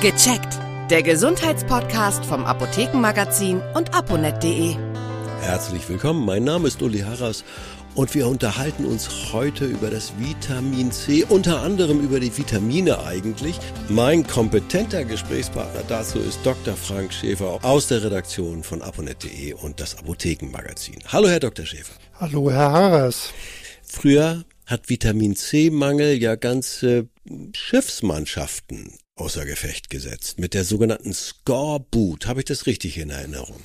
Gecheckt. Der Gesundheitspodcast vom Apothekenmagazin und aponet.de. Herzlich willkommen, mein Name ist Uli Harras und wir unterhalten uns heute über das Vitamin C, unter anderem über die Vitamine eigentlich. Mein kompetenter Gesprächspartner dazu ist Dr. Frank Schäfer aus der Redaktion von aponet.de und das Apothekenmagazin. Hallo, Herr Dr. Schäfer. Hallo, Herr Harras. Früher hat Vitamin C-Mangel ja ganze Schiffsmannschaften außer Gefecht gesetzt mit der sogenannten Scoreboot. Habe ich das richtig in Erinnerung?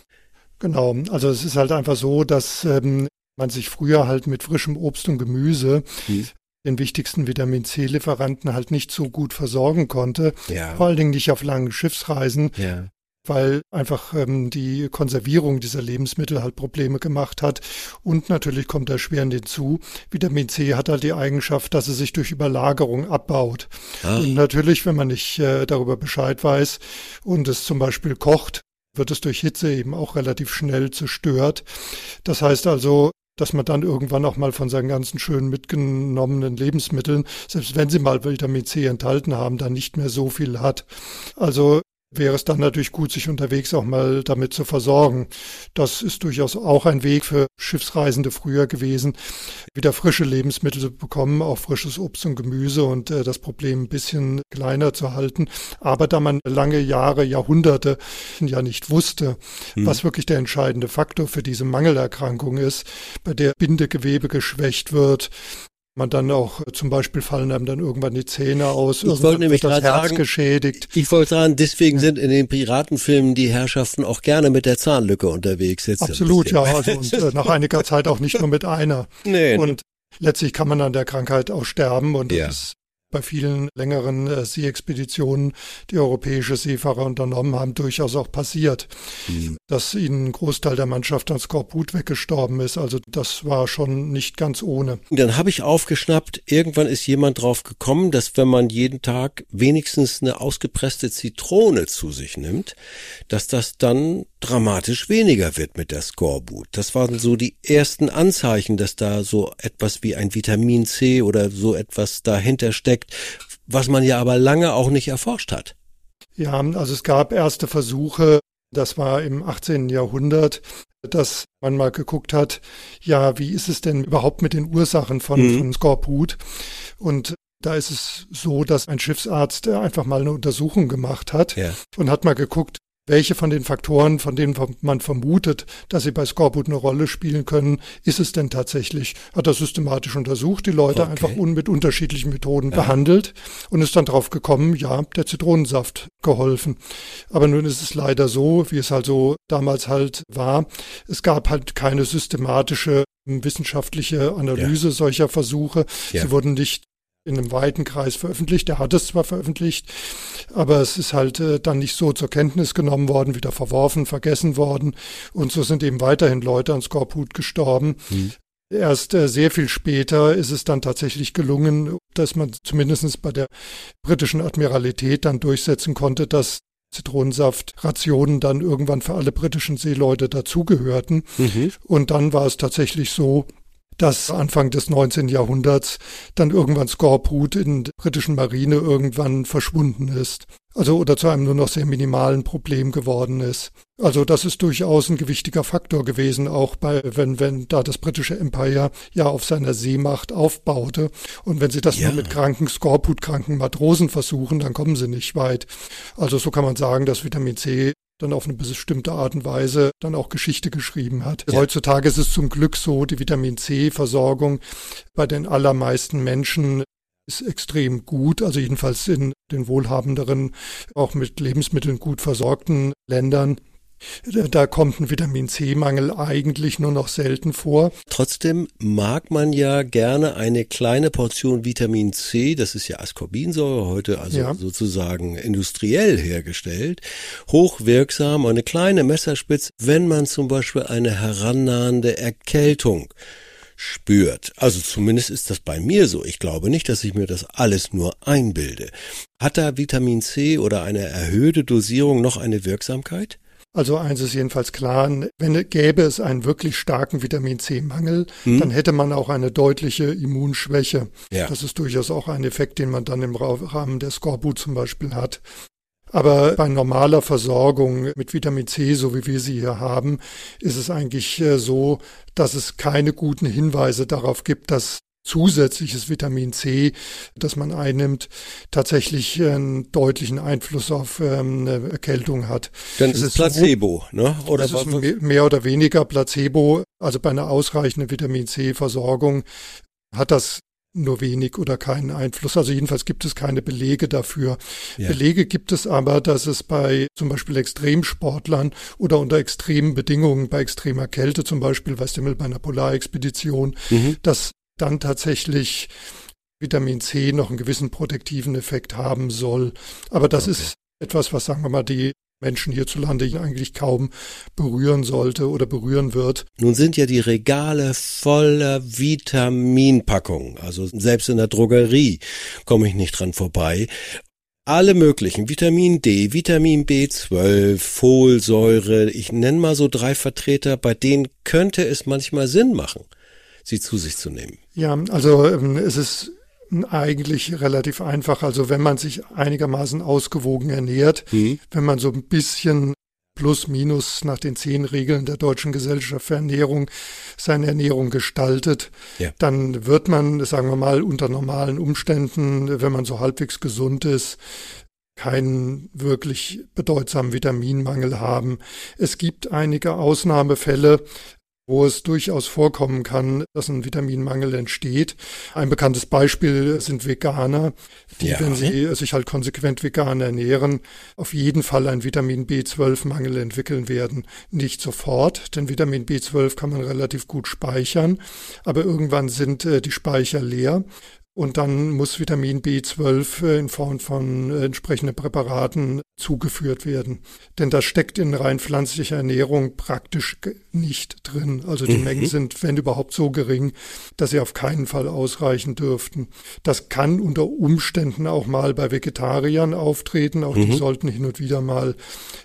Genau, also es ist halt einfach so, dass ähm, man sich früher halt mit frischem Obst und Gemüse hm. den wichtigsten Vitamin C-Lieferanten halt nicht so gut versorgen konnte. Ja. Vor allen Dingen nicht auf langen Schiffsreisen. Ja weil einfach ähm, die Konservierung dieser Lebensmittel halt Probleme gemacht hat. Und natürlich kommt da schwerend hinzu, Vitamin C hat halt die Eigenschaft, dass es sich durch Überlagerung abbaut. Ah. Und natürlich, wenn man nicht äh, darüber Bescheid weiß und es zum Beispiel kocht, wird es durch Hitze eben auch relativ schnell zerstört. Das heißt also, dass man dann irgendwann auch mal von seinen ganzen schön mitgenommenen Lebensmitteln, selbst wenn sie mal Vitamin C enthalten haben, dann nicht mehr so viel hat. Also wäre es dann natürlich gut, sich unterwegs auch mal damit zu versorgen. Das ist durchaus auch ein Weg für Schiffsreisende früher gewesen, wieder frische Lebensmittel zu bekommen, auch frisches Obst und Gemüse und äh, das Problem ein bisschen kleiner zu halten. Aber da man lange Jahre, Jahrhunderte ja nicht wusste, hm. was wirklich der entscheidende Faktor für diese Mangelerkrankung ist, bei der Bindegewebe geschwächt wird, man dann auch äh, zum Beispiel fallen einem dann irgendwann die Zähne aus, ich wollte nämlich das Herz sagen, geschädigt. Ich wollte sagen, deswegen sind in den Piratenfilmen die Herrschaften auch gerne mit der Zahnlücke unterwegs. Jetzt Absolut, ja. Also und äh, nach einiger Zeit auch nicht nur mit einer. Nee. Und letztlich kann man an der Krankheit auch sterben und ja. das ist bei vielen längeren äh, Seeexpeditionen, die europäische Seefahrer unternommen haben, durchaus auch passiert, mhm. dass ihnen ein Großteil der Mannschaft an Skorbut weggestorben ist. Also das war schon nicht ganz ohne. Dann habe ich aufgeschnappt, irgendwann ist jemand drauf gekommen, dass wenn man jeden Tag wenigstens eine ausgepresste Zitrone zu sich nimmt, dass das dann dramatisch weniger wird mit der Skorbut. Das waren so die ersten Anzeichen, dass da so etwas wie ein Vitamin C oder so etwas dahinter steckt, was man ja aber lange auch nicht erforscht hat. Ja, also es gab erste Versuche, das war im 18. Jahrhundert, dass man mal geguckt hat, ja, wie ist es denn überhaupt mit den Ursachen von, mhm. von Skorbut? Und da ist es so, dass ein Schiffsarzt einfach mal eine Untersuchung gemacht hat ja. und hat mal geguckt, welche von den Faktoren, von denen man vermutet, dass sie bei Skorbut eine Rolle spielen können, ist es denn tatsächlich? Hat er systematisch untersucht, die Leute okay. einfach un mit unterschiedlichen Methoden ja. behandelt und ist dann drauf gekommen, ja, der Zitronensaft geholfen. Aber nun ist es leider so, wie es halt so damals halt war, es gab halt keine systematische wissenschaftliche Analyse ja. solcher Versuche. Ja. Sie wurden nicht in einem weiten Kreis veröffentlicht. Der hat es zwar veröffentlicht, aber es ist halt äh, dann nicht so zur Kenntnis genommen worden, wieder verworfen, vergessen worden. Und so sind eben weiterhin Leute an Skorbut gestorben. Hm. Erst äh, sehr viel später ist es dann tatsächlich gelungen, dass man zumindest bei der britischen Admiralität dann durchsetzen konnte, dass Zitronensaftrationen dann irgendwann für alle britischen Seeleute dazugehörten. Mhm. Und dann war es tatsächlich so, dass Anfang des 19. Jahrhunderts dann irgendwann Skorbut in der britischen Marine irgendwann verschwunden ist. Also oder zu einem nur noch sehr minimalen Problem geworden ist. Also das ist durchaus ein gewichtiger Faktor gewesen, auch bei, wenn, wenn da das britische Empire ja auf seiner Seemacht aufbaute. Und wenn sie das ja. nur mit kranken, Skorbut-kranken Matrosen versuchen, dann kommen sie nicht weit. Also so kann man sagen, dass Vitamin C dann auf eine bestimmte Art und Weise dann auch Geschichte geschrieben hat. Ja. Heutzutage ist es zum Glück so, die Vitamin C-Versorgung bei den allermeisten Menschen ist extrem gut, also jedenfalls in den wohlhabenderen, auch mit Lebensmitteln gut versorgten Ländern. Da kommt ein Vitamin C-Mangel eigentlich nur noch selten vor. Trotzdem mag man ja gerne eine kleine Portion Vitamin C, das ist ja Ascorbinsäure, heute also ja. sozusagen industriell hergestellt, hochwirksam, eine kleine Messerspitze, wenn man zum Beispiel eine herannahende Erkältung spürt. Also zumindest ist das bei mir so. Ich glaube nicht, dass ich mir das alles nur einbilde. Hat da Vitamin C oder eine erhöhte Dosierung noch eine Wirksamkeit? Also eins ist jedenfalls klar, wenn gäbe es einen wirklich starken Vitamin C-Mangel, hm. dann hätte man auch eine deutliche Immunschwäche. Ja. Das ist durchaus auch ein Effekt, den man dann im Rahmen der Skorbut zum Beispiel hat. Aber bei normaler Versorgung mit Vitamin C, so wie wir sie hier haben, ist es eigentlich äh, so, dass es keine guten Hinweise darauf gibt, dass zusätzliches Vitamin C, das man einnimmt, tatsächlich einen deutlichen Einfluss auf ähm, eine Erkältung hat. Dann ist es Placebo, ne? Oder das was? ist mehr oder weniger Placebo. Also bei einer ausreichenden Vitamin C-Versorgung hat das nur wenig oder keinen Einfluss. Also jedenfalls gibt es keine Belege dafür. Ja. Belege gibt es aber, dass es bei zum Beispiel Extremsportlern oder unter extremen Bedingungen, bei extremer Kälte zum Beispiel, weißt du, bei einer Polarexpedition, mhm. dass dann tatsächlich Vitamin C noch einen gewissen protektiven Effekt haben soll. Aber das okay. ist etwas, was, sagen wir mal, die Menschen hierzulande eigentlich kaum berühren sollte oder berühren wird. Nun sind ja die Regale voller Vitaminpackungen. Also selbst in der Drogerie komme ich nicht dran vorbei. Alle möglichen, Vitamin D, Vitamin B12, Folsäure, ich nenne mal so drei Vertreter, bei denen könnte es manchmal Sinn machen, sie zu sich zu nehmen. Ja, also ähm, es ist eigentlich relativ einfach. Also wenn man sich einigermaßen ausgewogen ernährt, mhm. wenn man so ein bisschen plus minus nach den zehn Regeln der Deutschen Gesellschaft für Ernährung seine Ernährung gestaltet, ja. dann wird man, sagen wir mal, unter normalen Umständen, wenn man so halbwegs gesund ist, keinen wirklich bedeutsamen Vitaminmangel haben. Es gibt einige Ausnahmefälle, wo es durchaus vorkommen kann, dass ein Vitaminmangel entsteht. Ein bekanntes Beispiel sind Veganer, die, ja. wenn sie sich halt konsequent vegan ernähren, auf jeden Fall einen Vitamin B12-Mangel entwickeln werden. Nicht sofort, denn Vitamin B12 kann man relativ gut speichern, aber irgendwann sind äh, die Speicher leer. Und dann muss Vitamin B12 äh, in Form von äh, entsprechenden Präparaten zugeführt werden. Denn das steckt in rein pflanzlicher Ernährung praktisch nicht drin. Also die mhm. Mengen sind, wenn überhaupt, so gering, dass sie auf keinen Fall ausreichen dürften. Das kann unter Umständen auch mal bei Vegetariern auftreten. Auch mhm. die sollten hin und wieder mal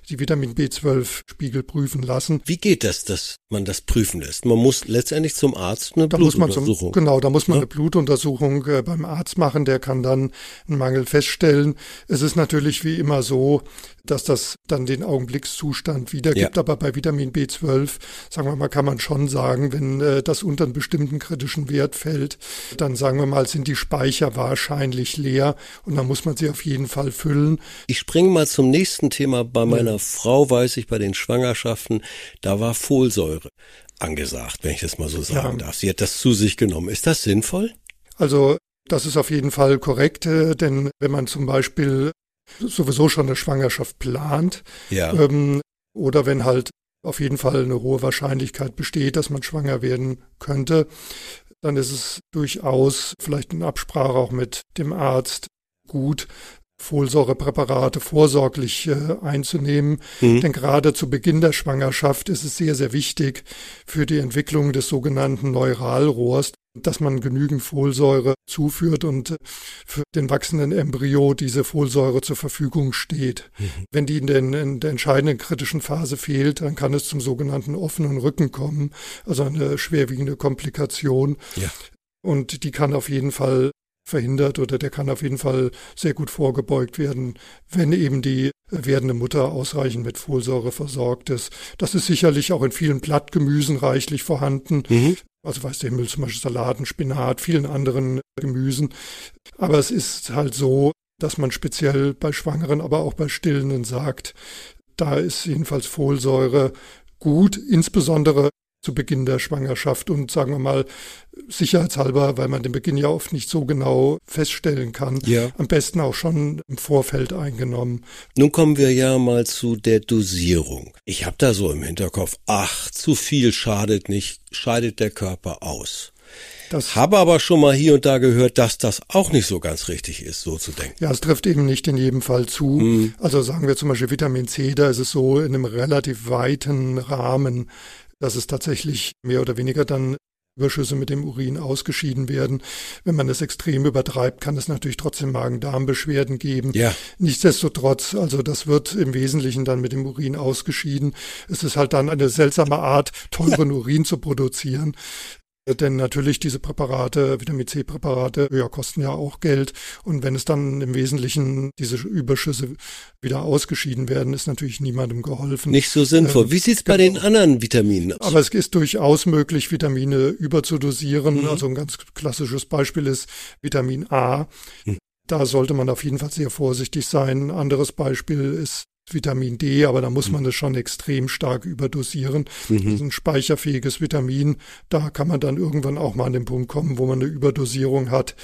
die Vitamin B12-Spiegel prüfen lassen. Wie geht das, dass man das prüfen lässt? Man muss letztendlich zum Arzt eine da Blutuntersuchung. Muss man zum, genau, da muss man ja? eine Blutuntersuchung äh, beim Arzt machen. Der kann dann einen Mangel feststellen. Es ist natürlich wie immer so, dass das dann den Augenblickszustand wiedergibt. Ja. Aber bei Vitamin B12, sagen wir mal, kann man schon sagen, wenn äh, das unter einen bestimmten kritischen Wert fällt, dann sagen wir mal, sind die Speicher wahrscheinlich leer und dann muss man sie auf jeden Fall füllen. Ich springe mal zum nächsten Thema. Bei meiner ja. Frau weiß ich bei den Schwangerschaften, da war Folsäure angesagt, wenn ich das mal so sagen ja. darf. Sie hat das zu sich genommen. Ist das sinnvoll? Also das ist auf jeden Fall korrekt, äh, denn wenn man zum Beispiel sowieso schon eine Schwangerschaft plant. Ja. Ähm, oder wenn halt auf jeden Fall eine hohe Wahrscheinlichkeit besteht, dass man schwanger werden könnte, dann ist es durchaus vielleicht in Absprache auch mit dem Arzt gut, Folsäurepräparate vorsorglich äh, einzunehmen. Mhm. Denn gerade zu Beginn der Schwangerschaft ist es sehr, sehr wichtig für die Entwicklung des sogenannten Neuralrohrs, dass man genügend Folsäure zuführt und äh, für den wachsenden Embryo diese Folsäure zur Verfügung steht. Mhm. Wenn die in, den, in der entscheidenden kritischen Phase fehlt, dann kann es zum sogenannten offenen Rücken kommen, also eine schwerwiegende Komplikation. Ja. Und die kann auf jeden Fall verhindert oder der kann auf jeden Fall sehr gut vorgebeugt werden, wenn eben die werdende Mutter ausreichend mit Folsäure versorgt ist. Das ist sicherlich auch in vielen Blattgemüsen reichlich vorhanden. Mhm. Also weiß der Himmel zum Beispiel Salaten, Spinat, vielen anderen Gemüsen. Aber es ist halt so, dass man speziell bei Schwangeren, aber auch bei Stillenden sagt, da ist jedenfalls Folsäure gut, insbesondere zu Beginn der Schwangerschaft und sagen wir mal sicherheitshalber, weil man den Beginn ja oft nicht so genau feststellen kann, ja. am besten auch schon im Vorfeld eingenommen. Nun kommen wir ja mal zu der Dosierung. Ich habe da so im Hinterkopf, ach, zu viel schadet nicht, scheidet der Körper aus. Das habe aber schon mal hier und da gehört, dass das auch nicht so ganz richtig ist, so zu denken. Ja, es trifft eben nicht in jedem Fall zu. Mhm. Also sagen wir zum Beispiel Vitamin C, da ist es so in einem relativ weiten Rahmen dass es tatsächlich mehr oder weniger dann Überschüsse mit dem Urin ausgeschieden werden. Wenn man es extrem übertreibt, kann es natürlich trotzdem Magen-Darm-Beschwerden geben. Ja. Nichtsdestotrotz, also das wird im Wesentlichen dann mit dem Urin ausgeschieden. Es ist halt dann eine seltsame Art, teuren Urin zu produzieren. Denn natürlich diese Präparate, Vitamin C-Präparate, ja, kosten ja auch Geld. Und wenn es dann im Wesentlichen diese Überschüsse wieder ausgeschieden werden, ist natürlich niemandem geholfen. Nicht so sinnvoll. Ähm, Wie sieht's bei genau. den anderen Vitaminen aus? Aber es ist durchaus möglich, Vitamine überzudosieren. Mhm. Also ein ganz klassisches Beispiel ist Vitamin A. Mhm. Da sollte man auf jeden Fall sehr vorsichtig sein. Ein anderes Beispiel ist Vitamin D, aber da muss man das schon extrem stark überdosieren. Mhm. Das ist ein speicherfähiges Vitamin. Da kann man dann irgendwann auch mal an den Punkt kommen, wo man eine Überdosierung hat.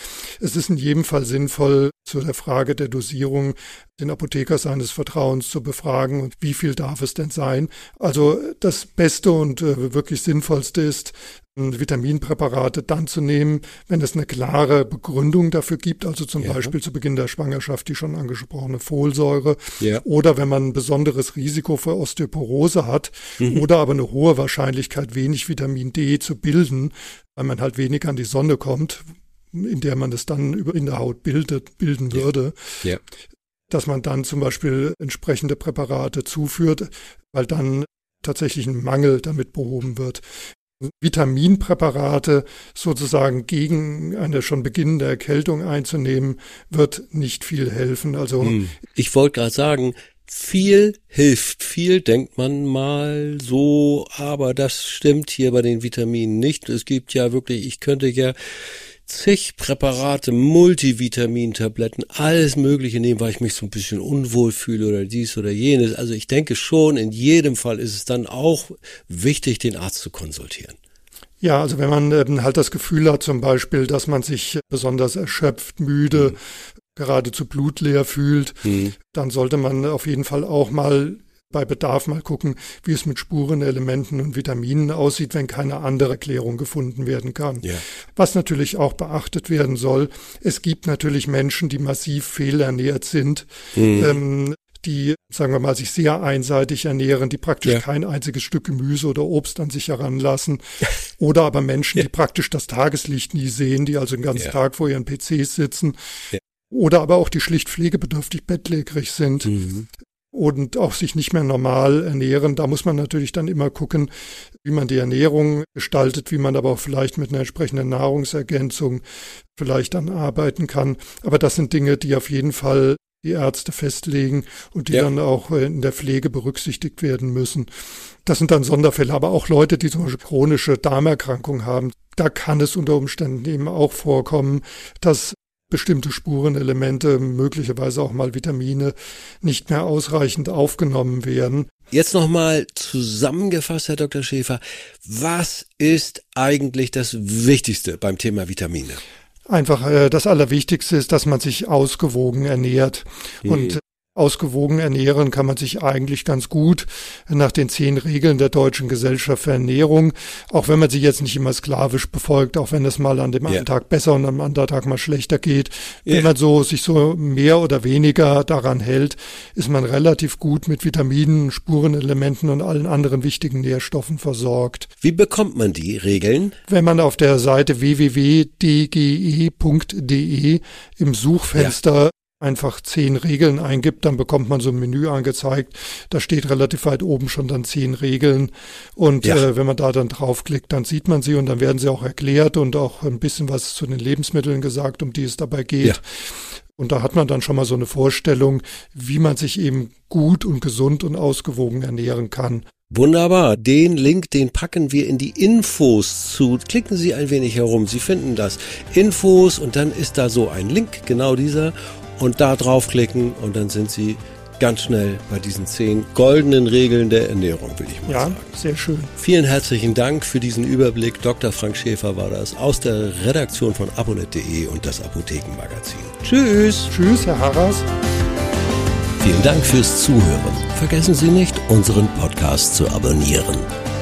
Es ist in jedem Fall sinnvoll, zu der Frage der Dosierung den Apotheker seines Vertrauens zu befragen und wie viel darf es denn sein. Also das Beste und äh, wirklich Sinnvollste ist, Vitaminpräparate dann zu nehmen, wenn es eine klare Begründung dafür gibt, also zum ja. Beispiel zu Beginn der Schwangerschaft die schon angesprochene Folsäure ja. oder wenn man ein besonderes Risiko für Osteoporose hat mhm. oder aber eine hohe Wahrscheinlichkeit, wenig Vitamin D zu bilden, weil man halt wenig an die Sonne kommt, in der man es dann in der Haut bildet, bilden würde. Ja. Dass man dann zum Beispiel entsprechende Präparate zuführt, weil dann tatsächlich ein Mangel damit behoben wird. Vitaminpräparate sozusagen gegen eine schon beginnende Erkältung einzunehmen, wird nicht viel helfen. Also hm. ich wollte gerade sagen, viel hilft viel, denkt man mal so, aber das stimmt hier bei den Vitaminen nicht. Es gibt ja wirklich, ich könnte ja zig Präparate, Multivitamintabletten, alles Mögliche nehmen, weil ich mich so ein bisschen unwohl fühle oder dies oder jenes. Also ich denke schon, in jedem Fall ist es dann auch wichtig, den Arzt zu konsultieren. Ja, also wenn man ähm, halt das Gefühl hat, zum Beispiel, dass man sich besonders erschöpft, müde, mhm. geradezu blutleer fühlt, mhm. dann sollte man auf jeden Fall auch mal bei Bedarf mal gucken, wie es mit Spurenelementen und Vitaminen aussieht, wenn keine andere Erklärung gefunden werden kann. Ja. Was natürlich auch beachtet werden soll, es gibt natürlich Menschen, die massiv fehlernährt sind. Mhm. Ähm, die, sagen wir mal, sich sehr einseitig ernähren, die praktisch ja. kein einziges Stück Gemüse oder Obst an sich heranlassen. Oder aber Menschen, ja. die praktisch das Tageslicht nie sehen, die also den ganzen ja. Tag vor ihren PCs sitzen. Oder aber auch die schlicht pflegebedürftig bettlägerig sind. Mhm und auch sich nicht mehr normal ernähren. Da muss man natürlich dann immer gucken, wie man die Ernährung gestaltet, wie man aber auch vielleicht mit einer entsprechenden Nahrungsergänzung vielleicht dann arbeiten kann. Aber das sind Dinge, die auf jeden Fall die Ärzte festlegen und die ja. dann auch in der Pflege berücksichtigt werden müssen. Das sind dann Sonderfälle, aber auch Leute, die zum Beispiel chronische Darmerkrankungen haben. Da kann es unter Umständen eben auch vorkommen, dass bestimmte Spurenelemente, möglicherweise auch mal Vitamine, nicht mehr ausreichend aufgenommen werden. Jetzt nochmal zusammengefasst, Herr Dr. Schäfer, was ist eigentlich das Wichtigste beim Thema Vitamine? Einfach äh, das Allerwichtigste ist, dass man sich ausgewogen ernährt. Mhm. Und ausgewogen ernähren kann man sich eigentlich ganz gut nach den zehn Regeln der Deutschen Gesellschaft für Ernährung, auch wenn man sie jetzt nicht immer sklavisch befolgt, auch wenn es mal an dem ja. einen Tag besser und am anderen Tag mal schlechter geht. Ja. Wenn man so sich so mehr oder weniger daran hält, ist man relativ gut mit Vitaminen, Spurenelementen und allen anderen wichtigen Nährstoffen versorgt. Wie bekommt man die Regeln? Wenn man auf der Seite www.dge.de im Suchfenster ja einfach zehn Regeln eingibt, dann bekommt man so ein Menü angezeigt. Da steht relativ weit oben schon dann zehn Regeln. Und ja. äh, wenn man da dann draufklickt, dann sieht man sie und dann werden sie auch erklärt und auch ein bisschen was zu den Lebensmitteln gesagt, um die es dabei geht. Ja. Und da hat man dann schon mal so eine Vorstellung, wie man sich eben gut und gesund und ausgewogen ernähren kann. Wunderbar. Den Link, den packen wir in die Infos zu. Klicken Sie ein wenig herum. Sie finden das. Infos und dann ist da so ein Link, genau dieser und da draufklicken und dann sind Sie ganz schnell bei diesen zehn goldenen Regeln der Ernährung, würde ich mal ja, sagen. Ja, sehr schön. Vielen herzlichen Dank für diesen Überblick. Dr. Frank Schäfer war das aus der Redaktion von abonnet.de und das Apothekenmagazin. Tschüss. Tschüss, Herr Harras. Vielen Dank fürs Zuhören. Vergessen Sie nicht, unseren Podcast zu abonnieren.